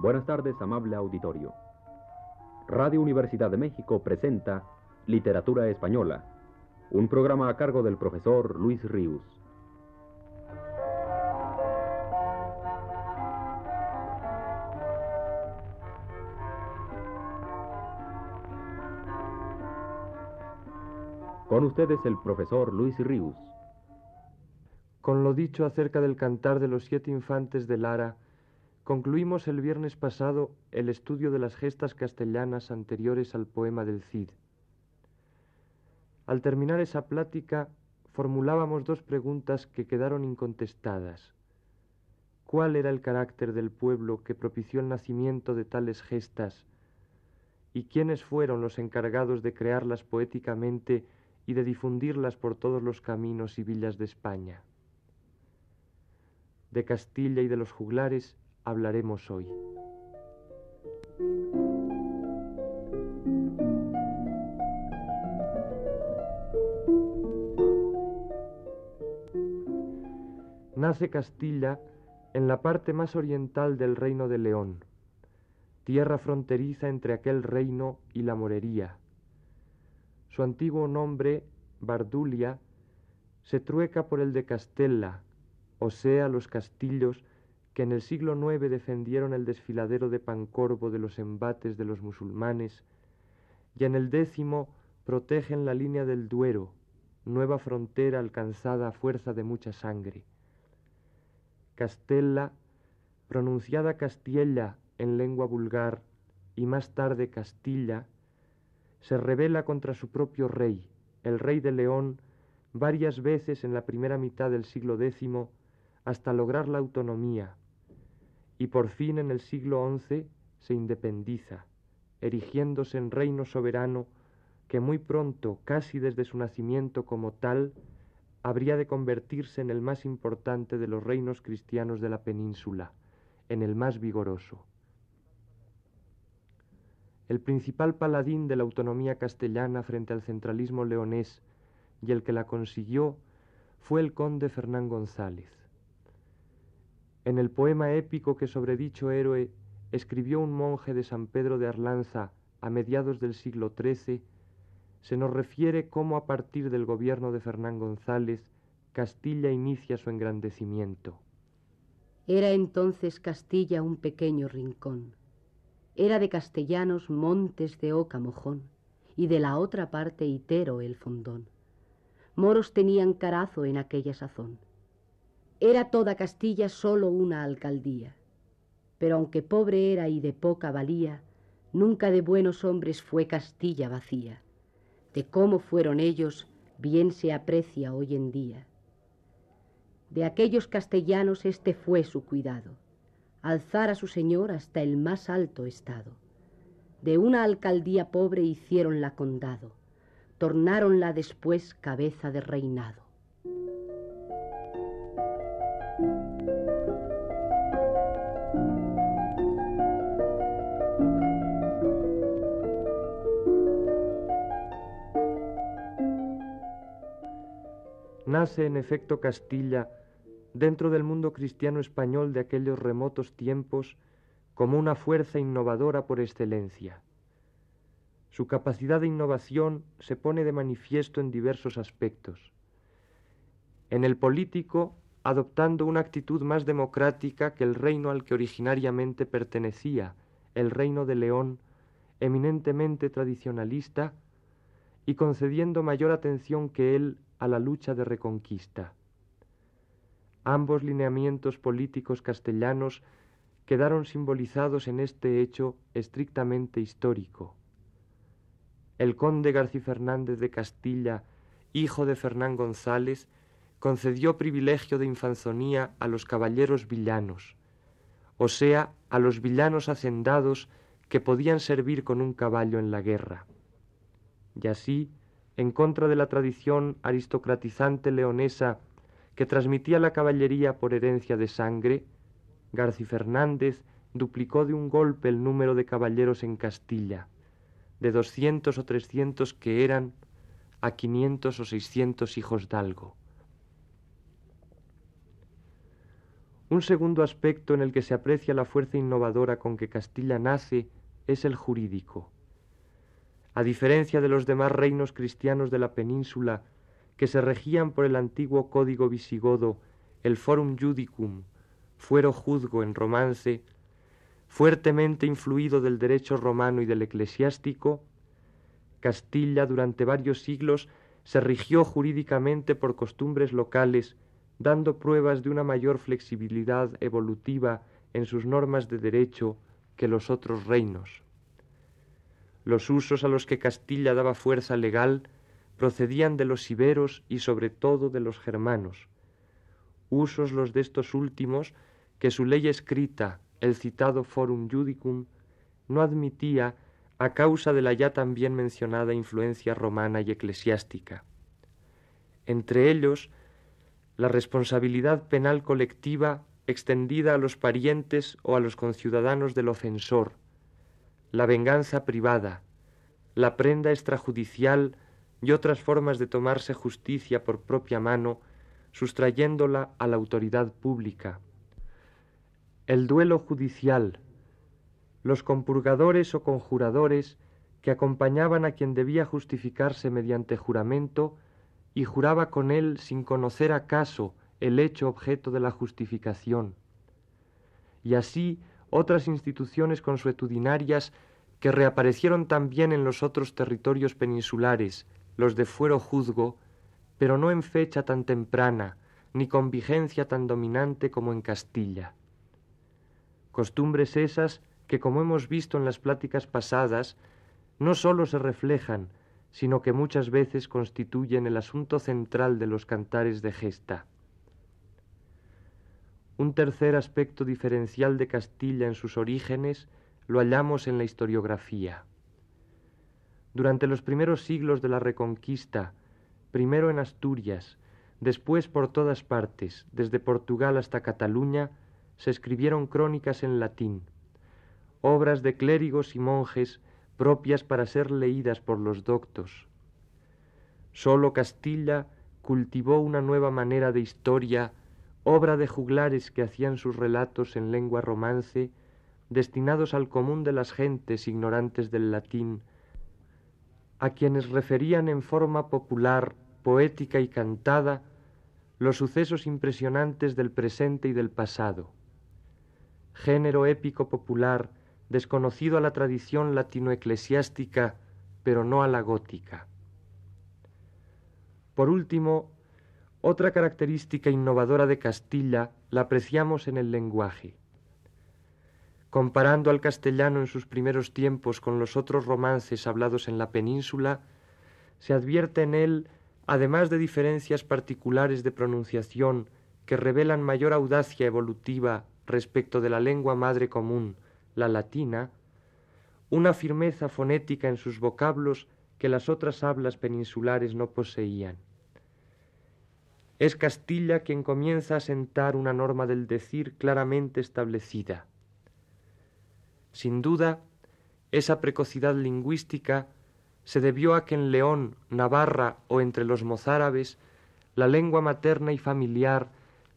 Buenas tardes, amable auditorio. Radio Universidad de México presenta Literatura Española, un programa a cargo del profesor Luis Ríos. Con ustedes el profesor Luis Ríos. Con lo dicho acerca del cantar de los siete infantes de Lara, concluimos el viernes pasado el estudio de las gestas castellanas anteriores al poema del Cid. Al terminar esa plática, formulábamos dos preguntas que quedaron incontestadas. ¿Cuál era el carácter del pueblo que propició el nacimiento de tales gestas? ¿Y quiénes fueron los encargados de crearlas poéticamente y de difundirlas por todos los caminos y villas de España? De Castilla y de los juglares hablaremos hoy. Nace Castilla en la parte más oriental del reino de León, tierra fronteriza entre aquel reino y la morería. Su antiguo nombre, Bardulia, se trueca por el de Castella, o sea, los castillos que en el siglo IX defendieron el desfiladero de Pancorvo de los embates de los musulmanes, y en el décimo protegen la línea del Duero, nueva frontera alcanzada a fuerza de mucha sangre. Castella, pronunciada Castiella en lengua vulgar y más tarde Castilla, se rebela contra su propio rey, el rey de León, varias veces en la primera mitad del siglo X hasta lograr la autonomía, y por fin en el siglo XI se independiza, erigiéndose en reino soberano que muy pronto, casi desde su nacimiento como tal, habría de convertirse en el más importante de los reinos cristianos de la península, en el más vigoroso. El principal paladín de la autonomía castellana frente al centralismo leonés y el que la consiguió fue el conde Fernán González. En el poema épico que sobre dicho héroe escribió un monje de San Pedro de Arlanza a mediados del siglo XIII, se nos refiere cómo a partir del gobierno de Fernán González, Castilla inicia su engrandecimiento. Era entonces Castilla un pequeño rincón. Era de castellanos montes de oca mojón, y de la otra parte Itero el fondón. Moros tenían carazo en aquella sazón era toda Castilla sólo una alcaldía. Pero aunque pobre era y de poca valía, nunca de buenos hombres fue Castilla vacía. De cómo fueron ellos, bien se aprecia hoy en día. De aquellos castellanos este fue su cuidado, alzar a su señor hasta el más alto estado. De una alcaldía pobre hicieronla condado, tornáronla después cabeza de reinado. Nace en efecto Castilla dentro del mundo cristiano español de aquellos remotos tiempos como una fuerza innovadora por excelencia. Su capacidad de innovación se pone de manifiesto en diversos aspectos. En el político, adoptando una actitud más democrática que el reino al que originariamente pertenecía, el reino de León, eminentemente tradicionalista, y concediendo mayor atención que él a la lucha de reconquista. Ambos lineamientos políticos castellanos quedaron simbolizados en este hecho estrictamente histórico. El conde García Fernández de Castilla, hijo de Fernán González, concedió privilegio de infanzonía a los caballeros villanos, o sea, a los villanos hacendados que podían servir con un caballo en la guerra. Y así, en contra de la tradición aristocratizante leonesa que transmitía la caballería por herencia de sangre, Garci Fernández duplicó de un golpe el número de caballeros en Castilla, de doscientos o trescientos que eran a quinientos o seiscientos hijos d'algo. Un segundo aspecto en el que se aprecia la fuerza innovadora con que Castilla nace es el jurídico. A diferencia de los demás reinos cristianos de la península, que se regían por el antiguo código visigodo, el Forum Judicum, fuero juzgo en romance, fuertemente influido del derecho romano y del eclesiástico, Castilla durante varios siglos se rigió jurídicamente por costumbres locales, dando pruebas de una mayor flexibilidad evolutiva en sus normas de derecho que los otros reinos. Los usos a los que Castilla daba fuerza legal procedían de los iberos y sobre todo de los germanos, usos los de estos últimos que su ley escrita, el citado Forum Judicum, no admitía a causa de la ya también mencionada influencia romana y eclesiástica. Entre ellos, la responsabilidad penal colectiva extendida a los parientes o a los conciudadanos del ofensor, la venganza privada, la prenda extrajudicial y otras formas de tomarse justicia por propia mano, sustrayéndola a la autoridad pública. El duelo judicial, los compurgadores o conjuradores que acompañaban a quien debía justificarse mediante juramento y juraba con él sin conocer acaso el hecho objeto de la justificación. Y así otras instituciones consuetudinarias que reaparecieron también en los otros territorios peninsulares, los de fuero juzgo, pero no en fecha tan temprana, ni con vigencia tan dominante como en Castilla. Costumbres esas que, como hemos visto en las pláticas pasadas, no sólo se reflejan, sino que muchas veces constituyen el asunto central de los cantares de gesta. Un tercer aspecto diferencial de Castilla en sus orígenes lo hallamos en la historiografía. Durante los primeros siglos de la Reconquista, primero en Asturias, después por todas partes, desde Portugal hasta Cataluña, se escribieron crónicas en latín, obras de clérigos y monjes propias para ser leídas por los doctos. Sólo Castilla cultivó una nueva manera de historia, obra de juglares que hacían sus relatos en lengua romance, destinados al común de las gentes ignorantes del latín, a quienes referían en forma popular, poética y cantada los sucesos impresionantes del presente y del pasado. Género épico popular desconocido a la tradición latino-eclesiástica, pero no a la gótica. Por último, otra característica innovadora de Castilla la apreciamos en el lenguaje. Comparando al castellano en sus primeros tiempos con los otros romances hablados en la península, se advierte en él, además de diferencias particulares de pronunciación que revelan mayor audacia evolutiva respecto de la lengua madre común, la latina, una firmeza fonética en sus vocablos que las otras hablas peninsulares no poseían. Es Castilla quien comienza a sentar una norma del decir claramente establecida. Sin duda, esa precocidad lingüística se debió a que en León, Navarra o entre los mozárabes la lengua materna y familiar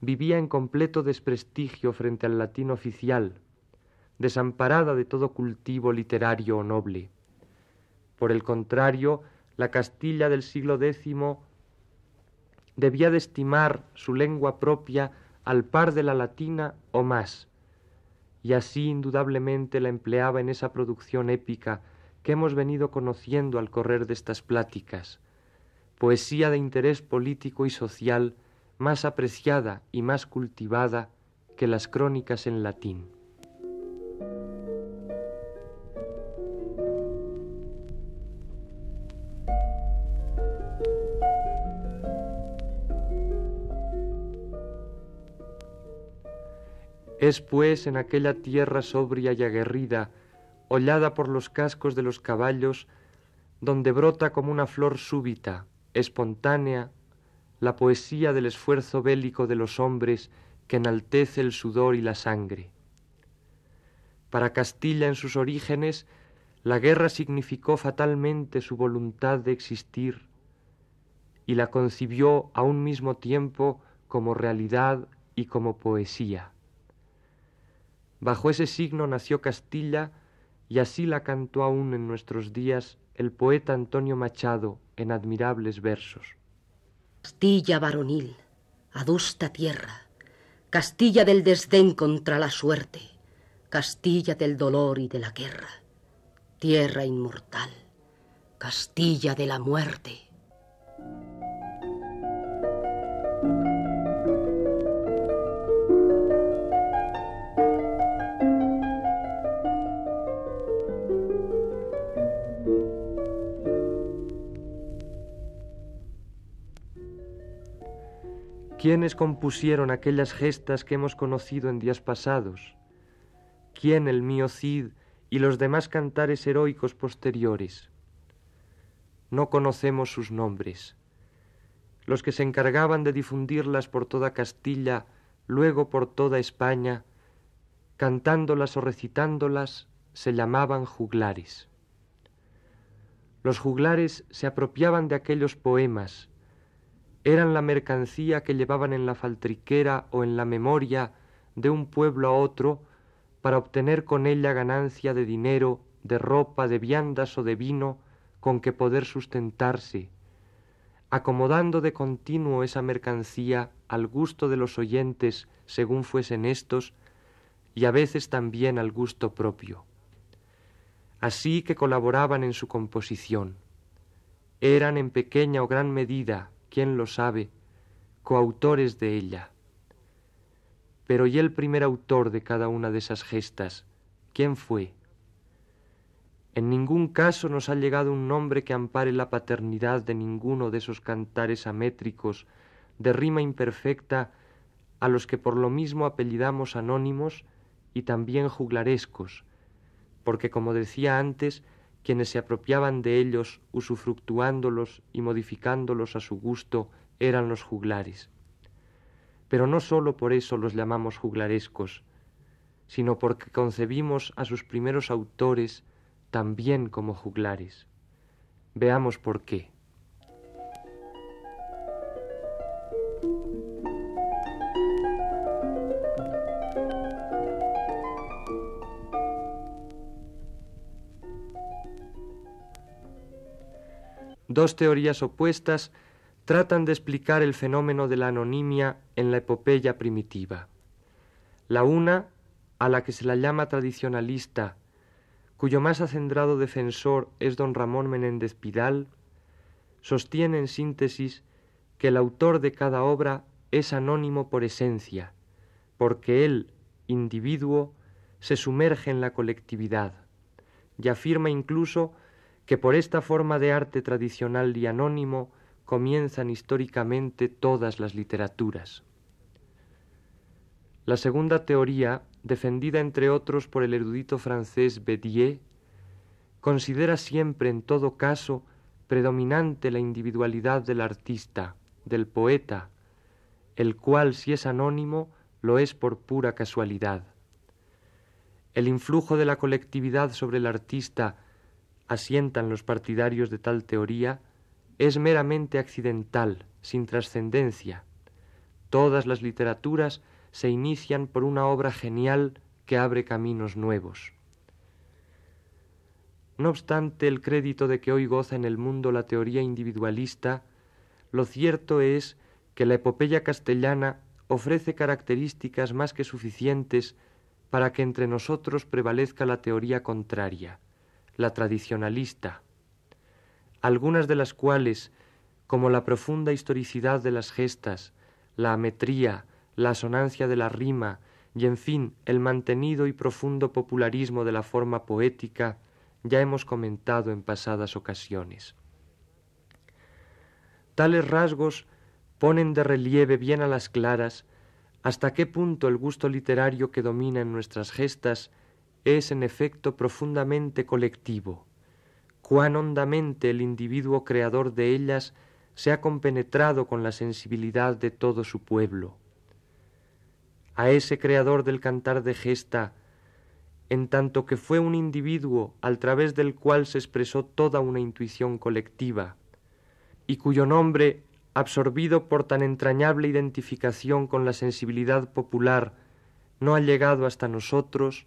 vivía en completo desprestigio frente al latín oficial, desamparada de todo cultivo literario o noble. Por el contrario, la Castilla del siglo X debía de estimar su lengua propia al par de la latina o más, y así indudablemente la empleaba en esa producción épica que hemos venido conociendo al correr de estas pláticas, poesía de interés político y social más apreciada y más cultivada que las crónicas en latín. Es pues en aquella tierra sobria y aguerrida, hollada por los cascos de los caballos, donde brota como una flor súbita, espontánea, la poesía del esfuerzo bélico de los hombres que enaltece el sudor y la sangre. Para Castilla en sus orígenes, la guerra significó fatalmente su voluntad de existir y la concibió a un mismo tiempo como realidad y como poesía. Bajo ese signo nació Castilla y así la cantó aún en nuestros días el poeta Antonio Machado en admirables versos. Castilla varonil, adusta tierra, Castilla del desdén contra la suerte, Castilla del dolor y de la guerra, tierra inmortal, Castilla de la muerte. ¿Quiénes compusieron aquellas gestas que hemos conocido en días pasados? ¿Quién el mío Cid y los demás cantares heroicos posteriores? No conocemos sus nombres. Los que se encargaban de difundirlas por toda Castilla, luego por toda España, cantándolas o recitándolas, se llamaban juglares. Los juglares se apropiaban de aquellos poemas, eran la mercancía que llevaban en la faltriquera o en la memoria de un pueblo a otro para obtener con ella ganancia de dinero, de ropa, de viandas o de vino con que poder sustentarse, acomodando de continuo esa mercancía al gusto de los oyentes según fuesen éstos, y a veces también al gusto propio. Así que colaboraban en su composición. Eran en pequeña o gran medida quién lo sabe, coautores de ella. Pero ¿y el primer autor de cada una de esas gestas? ¿Quién fue? En ningún caso nos ha llegado un nombre que ampare la paternidad de ninguno de esos cantares amétricos de rima imperfecta a los que por lo mismo apellidamos anónimos y también juglarescos, porque como decía antes, quienes se apropiaban de ellos, usufructuándolos y modificándolos a su gusto, eran los juglares. Pero no sólo por eso los llamamos juglarescos, sino porque concebimos a sus primeros autores también como juglares. Veamos por qué. Dos teorías opuestas tratan de explicar el fenómeno de la anonimia en la epopeya primitiva. La una, a la que se la llama tradicionalista, cuyo más acendrado defensor es don Ramón Menéndez Pidal, sostiene en síntesis que el autor de cada obra es anónimo por esencia, porque él, individuo, se sumerge en la colectividad, y afirma incluso que por esta forma de arte tradicional y anónimo comienzan históricamente todas las literaturas. La segunda teoría, defendida entre otros por el erudito francés Bédier, considera siempre en todo caso predominante la individualidad del artista, del poeta, el cual si es anónimo lo es por pura casualidad. El influjo de la colectividad sobre el artista asientan los partidarios de tal teoría, es meramente accidental, sin trascendencia. Todas las literaturas se inician por una obra genial que abre caminos nuevos. No obstante el crédito de que hoy goza en el mundo la teoría individualista, lo cierto es que la epopeya castellana ofrece características más que suficientes para que entre nosotros prevalezca la teoría contraria la tradicionalista, algunas de las cuales, como la profunda historicidad de las gestas, la ametría, la asonancia de la rima y, en fin, el mantenido y profundo popularismo de la forma poética, ya hemos comentado en pasadas ocasiones. Tales rasgos ponen de relieve bien a las claras hasta qué punto el gusto literario que domina en nuestras gestas es en efecto profundamente colectivo, cuán hondamente el individuo creador de ellas se ha compenetrado con la sensibilidad de todo su pueblo. A ese creador del cantar de gesta, en tanto que fue un individuo al través del cual se expresó toda una intuición colectiva, y cuyo nombre, absorbido por tan entrañable identificación con la sensibilidad popular, no ha llegado hasta nosotros,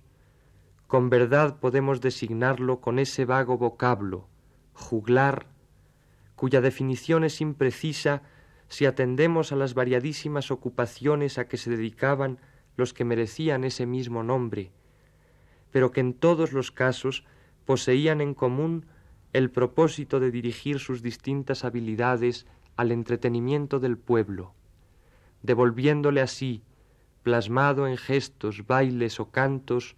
con verdad podemos designarlo con ese vago vocablo, juglar, cuya definición es imprecisa si atendemos a las variadísimas ocupaciones a que se dedicaban los que merecían ese mismo nombre, pero que en todos los casos poseían en común el propósito de dirigir sus distintas habilidades al entretenimiento del pueblo, devolviéndole así, plasmado en gestos, bailes o cantos,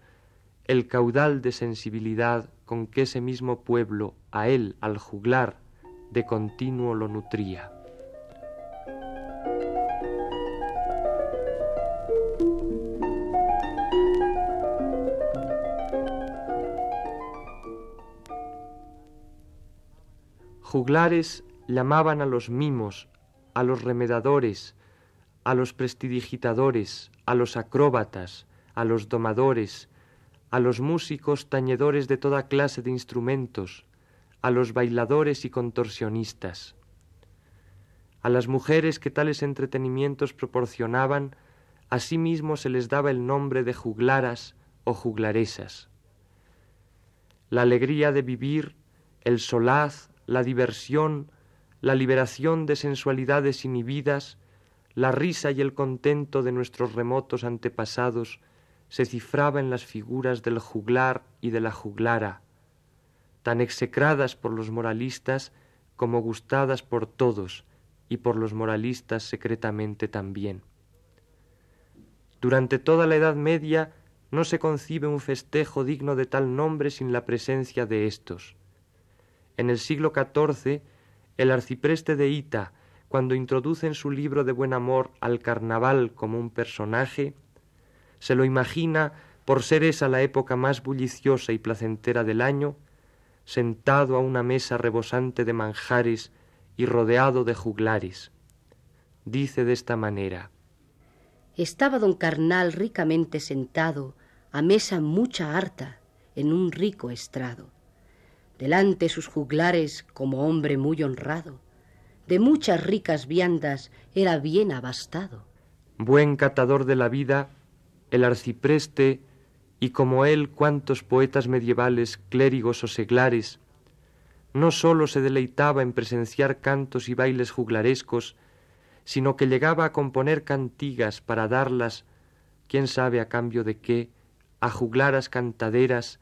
el caudal de sensibilidad con que ese mismo pueblo a él, al juglar, de continuo lo nutría. Juglares llamaban a los mimos, a los remedadores, a los prestidigitadores, a los acróbatas, a los domadores, a los músicos tañedores de toda clase de instrumentos, a los bailadores y contorsionistas. A las mujeres que tales entretenimientos proporcionaban, asimismo se les daba el nombre de juglaras o juglaresas. La alegría de vivir, el solaz, la diversión, la liberación de sensualidades inhibidas, la risa y el contento de nuestros remotos antepasados se cifraba en las figuras del juglar y de la juglara, tan execradas por los moralistas como gustadas por todos y por los moralistas secretamente también. Durante toda la Edad Media no se concibe un festejo digno de tal nombre sin la presencia de éstos. En el siglo XIV, el arcipreste de Ita, cuando introduce en su libro de buen amor al carnaval como un personaje, se lo imagina, por ser esa la época más bulliciosa y placentera del año, sentado a una mesa rebosante de manjares y rodeado de juglares. Dice de esta manera Estaba don Carnal ricamente sentado, a mesa mucha harta, en un rico estrado delante sus juglares como hombre muy honrado, de muchas ricas viandas era bien abastado. Buen catador de la vida, el arcipreste, y como él cuantos poetas medievales, clérigos o seglares, no sólo se deleitaba en presenciar cantos y bailes juglarescos, sino que llegaba a componer cantigas para darlas, quién sabe a cambio de qué, a juglaras cantaderas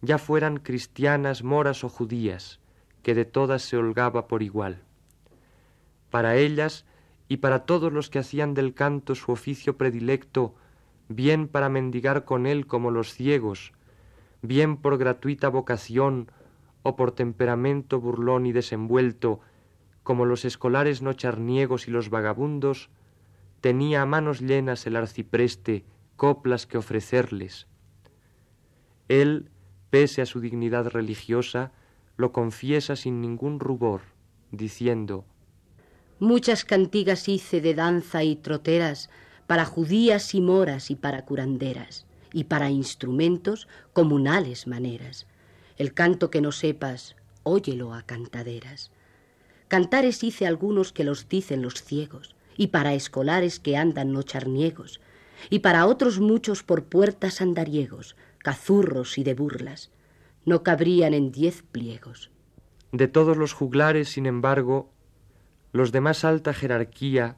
ya fueran cristianas, moras o judías, que de todas se holgaba por igual. Para ellas y para todos los que hacían del canto su oficio predilecto, bien para mendigar con él como los ciegos, bien por gratuita vocación o por temperamento burlón y desenvuelto, como los escolares nocharniegos y los vagabundos, tenía a manos llenas el arcipreste coplas que ofrecerles. Él pese a su dignidad religiosa, lo confiesa sin ningún rubor, diciendo Muchas cantigas hice de danza y troteras para judías y moras y para curanderas, y para instrumentos comunales maneras. El canto que no sepas, óyelo a cantaderas. Cantares hice algunos que los dicen los ciegos, y para escolares que andan nocharniegos, y para otros muchos por puertas andariegos, cazurros y de burlas, no cabrían en diez pliegos. De todos los juglares, sin embargo, los de más alta jerarquía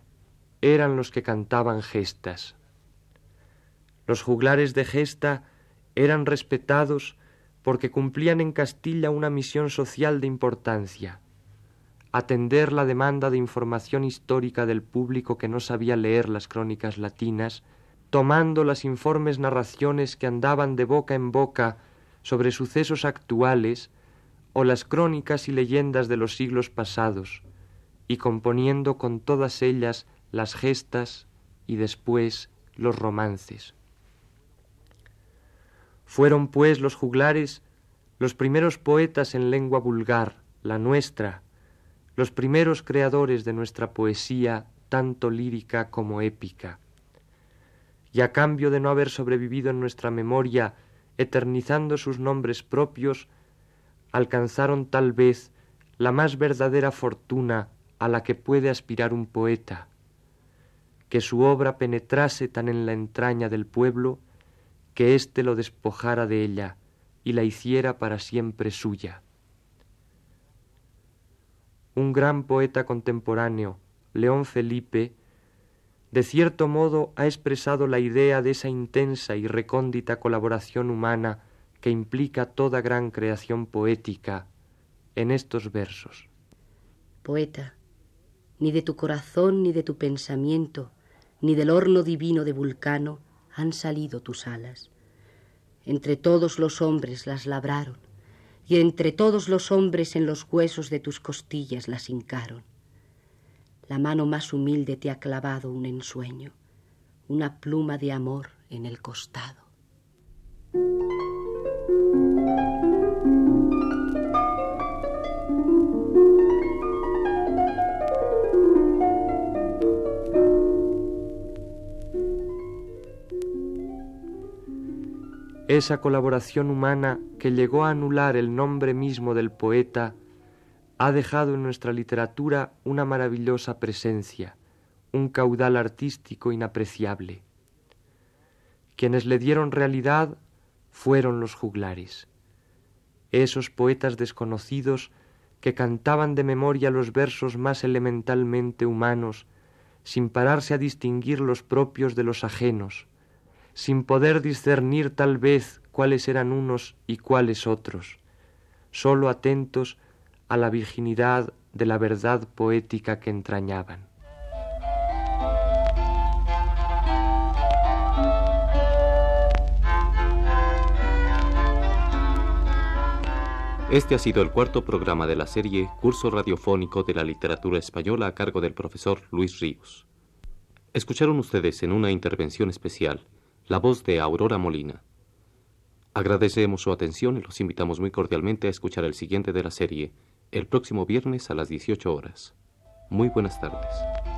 eran los que cantaban gestas. Los juglares de gesta eran respetados porque cumplían en Castilla una misión social de importancia, atender la demanda de información histórica del público que no sabía leer las crónicas latinas tomando las informes narraciones que andaban de boca en boca sobre sucesos actuales o las crónicas y leyendas de los siglos pasados, y componiendo con todas ellas las gestas y después los romances. Fueron pues los juglares los primeros poetas en lengua vulgar, la nuestra, los primeros creadores de nuestra poesía, tanto lírica como épica y a cambio de no haber sobrevivido en nuestra memoria, eternizando sus nombres propios, alcanzaron tal vez la más verdadera fortuna a la que puede aspirar un poeta, que su obra penetrase tan en la entraña del pueblo que éste lo despojara de ella y la hiciera para siempre suya. Un gran poeta contemporáneo, León Felipe, de cierto modo ha expresado la idea de esa intensa y recóndita colaboración humana que implica toda gran creación poética en estos versos. Poeta, ni de tu corazón ni de tu pensamiento, ni del horno divino de Vulcano han salido tus alas. Entre todos los hombres las labraron, y entre todos los hombres en los huesos de tus costillas las hincaron. La mano más humilde te ha clavado un ensueño, una pluma de amor en el costado. Esa colaboración humana que llegó a anular el nombre mismo del poeta, ha dejado en nuestra literatura una maravillosa presencia, un caudal artístico inapreciable. Quienes le dieron realidad fueron los juglares, esos poetas desconocidos que cantaban de memoria los versos más elementalmente humanos, sin pararse a distinguir los propios de los ajenos, sin poder discernir tal vez cuáles eran unos y cuáles otros, sólo atentos a la virginidad de la verdad poética que entrañaban. Este ha sido el cuarto programa de la serie Curso Radiofónico de la Literatura Española a cargo del profesor Luis Ríos. Escucharon ustedes en una intervención especial la voz de Aurora Molina. Agradecemos su atención y los invitamos muy cordialmente a escuchar el siguiente de la serie, el próximo viernes a las 18 horas. Muy buenas tardes.